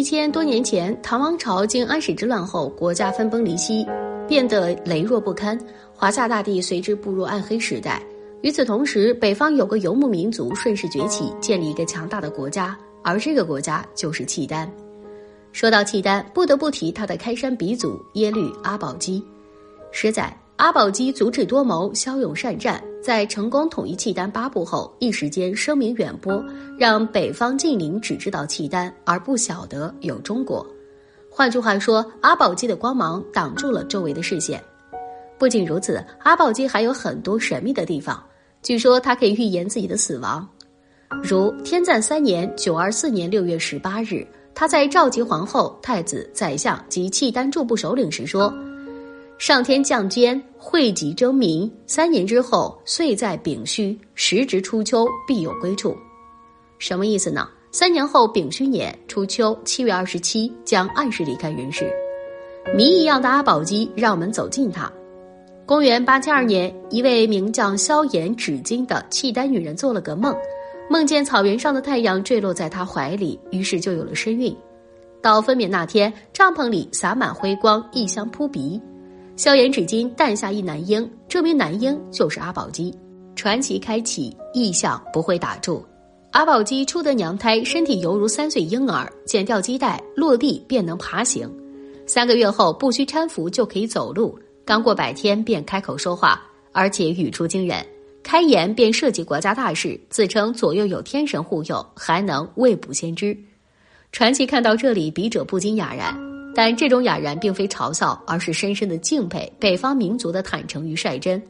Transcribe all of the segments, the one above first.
一千多年前，唐王朝经安史之乱后，国家分崩离析，变得羸弱不堪，华夏大地随之步入暗黑时代。与此同时，北方有个游牧民族顺势崛起，建立一个强大的国家，而这个国家就是契丹。说到契丹，不得不提他的开山鼻祖耶律阿保机。实载，阿保机足智多谋，骁勇善战，在成功统一契丹八部后，一时间声名远播，让北方近邻只知道契丹，而不晓得有中国。换句话说，阿保机的光芒挡住了周围的视线。不仅如此，阿保机还有很多神秘的地方。据说他可以预言自己的死亡，如天赞三年（九二四年六月十八日），他在召集皇后、太子、宰相及契丹诸部首领时说：“上天降监，惠及征民，三年之后，岁在丙戌，时值初秋，必有归处。”什么意思呢？三年后丙戌年初秋七月二十七，将按时离开人世。谜一样的阿保机，让我们走近他。公元八七二年，一位名叫萧炎纸巾的契丹女人做了个梦，梦见草原上的太阳坠落在她怀里，于是就有了身孕。到分娩那天，帐篷里洒满辉光，异香扑鼻。萧炎至今诞下一男婴，这名男婴就是阿宝鸡。传奇开启，异象不会打住。阿宝鸡初得娘胎，身体犹如三岁婴儿，剪掉脐带，落地便能爬行。三个月后，不需搀扶就可以走路。刚过百天便开口说话，而且语出惊人，开言便涉及国家大事，自称左右有天神护佑，还能未卜先知。传奇看到这里，笔者不禁哑然，但这种哑然并非嘲笑，而是深深的敬佩北方民族的坦诚与率真。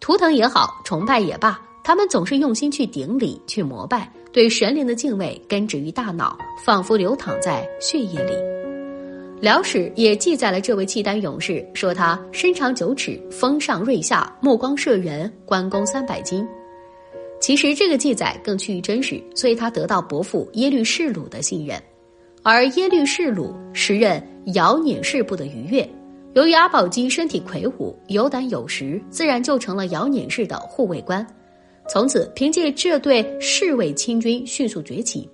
图腾也好，崇拜也罢，他们总是用心去顶礼、去膜拜，对神灵的敬畏根植于大脑，仿佛流淌在血液里。《辽史》也记载了这位契丹勇士，说他身长九尺，峰上锐下，目光射人，关公三百斤。其实这个记载更趋于真实，所以他得到伯父耶律世鲁的信任。而耶律士鲁时任遥辇氏部的余越，由于阿保机身体魁梧，有胆有识，自然就成了遥辇氏的护卫官。从此，凭借这对侍卫亲军迅速崛起。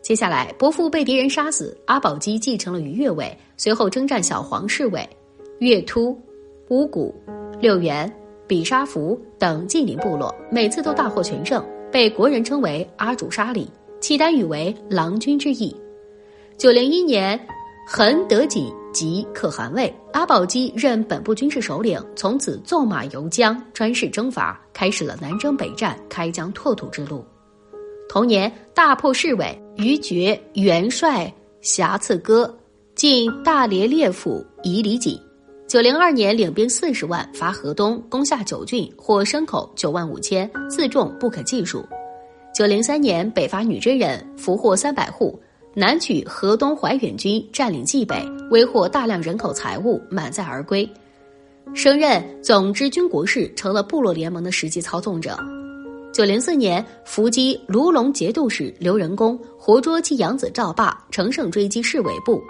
接下来，伯父被敌人杀死，阿保机继承了于越位，随后征战小黄侍卫、月突、乌古、六原、比沙符等近邻部落，每次都大获全胜，被国人称为阿主沙里，契丹语为郎君之意。九零一年，恒德锦即可汗位，阿保机任本部军事首领，从此纵马游江，专事征伐，开始了南征北战、开疆拓土之路。同年，大破侍卫。于觉元帅瑕次哥进大连列府夷里锦，九零二年领兵四十万伐河东，攻下九郡，获牲口九万五千，自重不可计数。九零三年北伐女真人，俘获三百户，南取河东怀远军，占领冀北，威获大量人口财物，满载而归，升任总之军国事，成了部落联盟的实际操纵者。九零四年，伏击卢龙节度使刘仁恭，活捉其养子赵霸，乘胜追击市委部。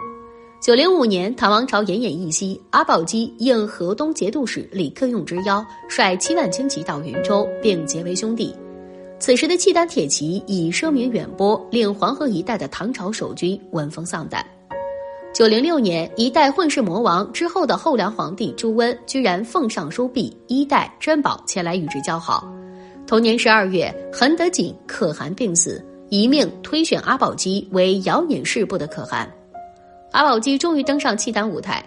九零五年，唐王朝奄奄一息，阿保机应河东节度使李克用之邀，率七万轻骑到云州，并结为兄弟。此时的契丹铁骑已声名远播，令黄河一带的唐朝守军闻风丧胆。九零六年，一代混世魔王之后的后梁皇帝朱温，居然奉上书币、衣带、珍宝前来与之交好。同年十二月，恒德锦可汗病死，一命推选阿保机为遥辇氏部的可汗。阿保机终于登上契丹舞台。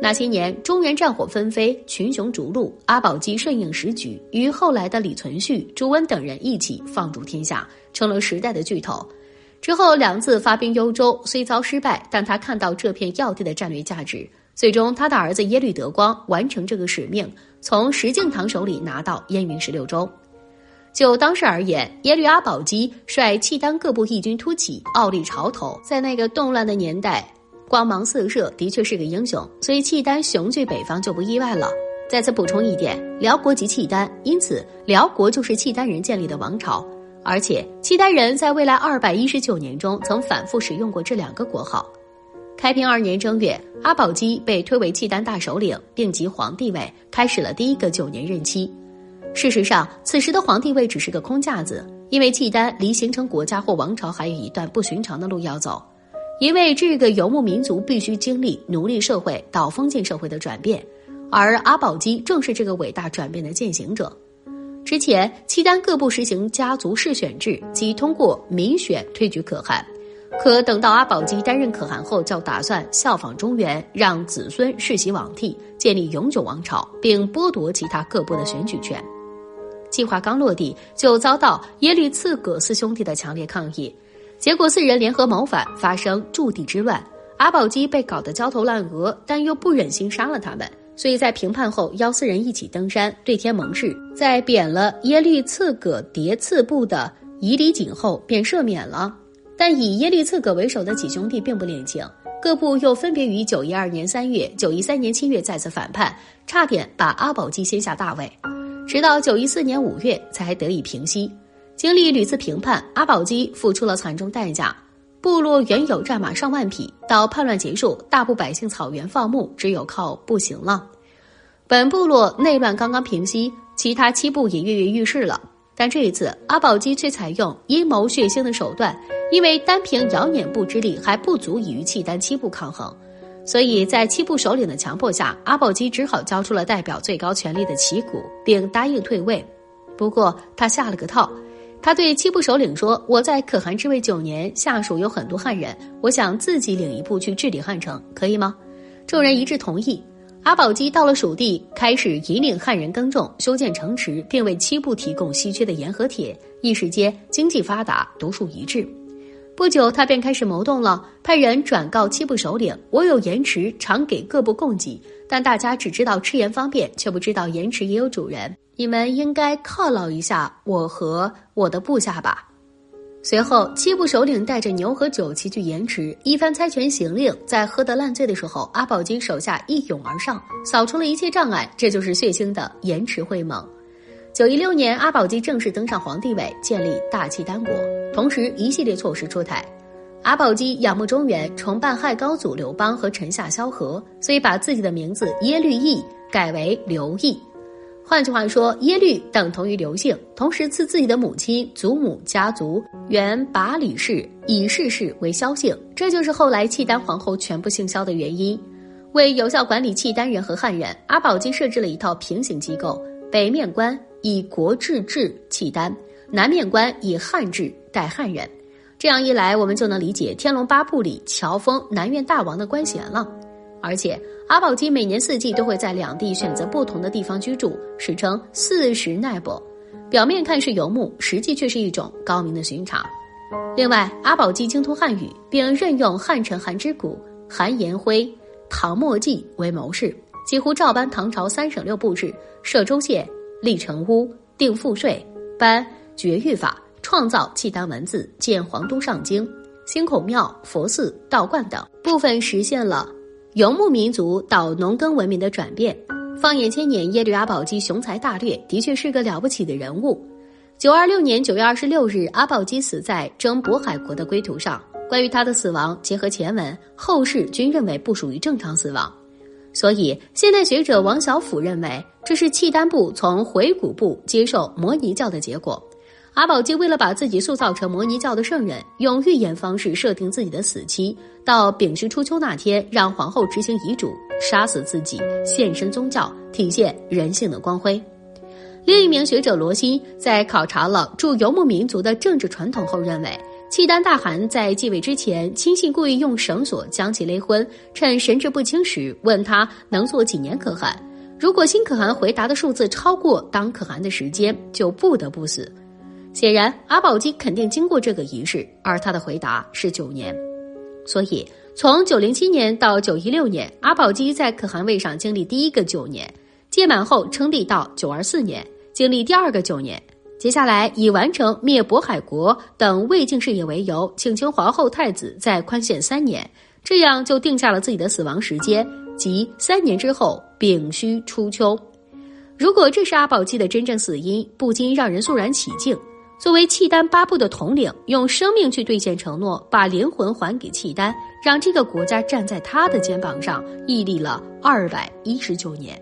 那些年，中原战火纷飞，群雄逐鹿，阿保机顺应时局，与后来的李存勖、朱温等人一起放逐天下，成了时代的巨头。之后两次发兵幽州，虽遭失败，但他看到这片要地的战略价值，最终他的儿子耶律德光完成这个使命，从石敬瑭手里拿到燕云十六州。就当时而言，耶律阿保机率契丹各部义军突起，傲立潮头，在那个动乱的年代，光芒四射，的确是个英雄。所以契丹雄踞北方就不意外了。再次补充一点，辽国即契丹，因此辽国就是契丹人建立的王朝。而且契丹人在未来二百一十九年中曾反复使用过这两个国号。开平二年正月，阿保机被推为契丹大首领，并即皇帝位，开始了第一个九年任期。事实上，此时的皇帝位只是个空架子，因为契丹离形成国家或王朝还有一段不寻常的路要走。因为这个游牧民族必须经历奴隶社会到封建社会的转变，而阿保机正是这个伟大转变的践行者。之前，契丹各部实行家族世选制，即通过民选推举可汗。可等到阿保机担任可汗后，就打算效仿中原，让子孙世袭罔替，建立永久王朝，并剥夺其他各部的选举权。计划刚落地，就遭到耶律次葛四兄弟的强烈抗议。结果，四人联合谋反，发生驻地之乱。阿保机被搞得焦头烂额，但又不忍心杀了他们，所以在平叛后，邀四人一起登山，对天盟誓。在贬了耶律次葛迭次部的夷离井后，便赦免了。但以耶律次葛为首的几兄弟并不领情，各部又分别于九一二年三月、九一三年七月再次反叛，差点把阿保机先下大位。直到九一四年五月才得以平息。经历屡次平叛，阿保机付出了惨重代价。部落原有战马上万匹，到叛乱结束，大部百姓草原放牧，只有靠步行了。本部落内乱刚刚平息，其他七部也跃跃欲试了。但这一次，阿保机却采用阴谋血腥的手段，因为单凭遥辇部之力还不足以与契丹七部抗衡，所以在七部首领的强迫下，阿保机只好交出了代表最高权力的旗鼓，并答应退位。不过他下了个套。他对七部首领说：“我在可汗之位九年，下属有很多汉人，我想自己领一部去治理汉城，可以吗？”众人一致同意。阿保机到了蜀地，开始引领汉人耕种、修建城池，并为七部提供稀缺的盐和铁。一时间，经济发达，独树一帜。不久，他便开始谋动了，派人转告七部首领：“我有盐池，常给各部供给，但大家只知道吃盐方便，却不知道盐池也有主人。”你们应该犒劳一下我和我的部下吧。随后，七部首领带着牛和酒齐聚盐池，一番猜拳行令。在喝得烂醉的时候，阿保机手下一涌而上，扫除了一切障碍。这就是血腥的盐池会盟。九一六年，阿保机正式登上皇帝位，建立大契丹国，同时一系列措施出台。阿保机仰慕中原，崇拜汉高祖刘邦和臣下萧何，所以把自己的名字耶律义改为刘义。换句话说，耶律等同于刘姓，同时赐自己的母亲、祖母家族原拔里氏、以氏氏为萧姓，这就是后来契丹皇后全部姓萧的原因。为有效管理契丹人和汉人，阿保机设置了一套平行机构：北面官以国制治契丹，南面官以汉制代汉人。这样一来，我们就能理解《天龙八部》里乔峰南院大王的官衔了。而且阿保机每年四季都会在两地选择不同的地方居住，史称四时奈伯。表面看是游牧，实际却是一种高明的巡查。另外，阿保机精通汉语，并任用汉臣韩之谷、韩延辉、唐墨迹为谋士，几乎照搬唐朝三省六部制，设州县、立城屋、定赋税、颁绝育法，创造契丹文字，建皇都上京、兴孔庙、佛寺、道观等，部分实现了。游牧民族到农耕文明的转变，放眼千年，耶律阿保机雄才大略，的确是个了不起的人物。九二六年九月二十六日，阿保机死在征渤海国的归途上。关于他的死亡，结合前文，后世均认为不属于正常死亡。所以，现代学者王小甫认为，这是契丹部从回鹘部接受摩尼教的结果。阿保机为了把自己塑造成摩尼教的圣人，用预言方式设定自己的死期，到丙戌初秋那天，让皇后执行遗嘱，杀死自己，献身宗教，体现人性的光辉。另一名学者罗新在考察了驻游牧民族的政治传统后认为，契丹大汗在继位之前，亲信故意用绳索将其勒昏，趁神志不清时问他能做几年可汗，如果新可汗回答的数字超过当可汗的时间，就不得不死。显然，阿保机肯定经过这个仪式，而他的回答是九年。所以，从九零七年到九一六年，阿保机在可汗位上经历第一个九年，届满后称帝到九二四年，经历第二个九年。接下来以完成灭渤海国等未竟事业为由，请求皇后太子再宽限三年，这样就定下了自己的死亡时间，即三年之后丙戌初秋。如果这是阿保机的真正死因，不禁让人肃然起敬。作为契丹八部的统领，用生命去兑现承诺，把灵魂还给契丹，让这个国家站在他的肩膀上，屹立了二百一十九年。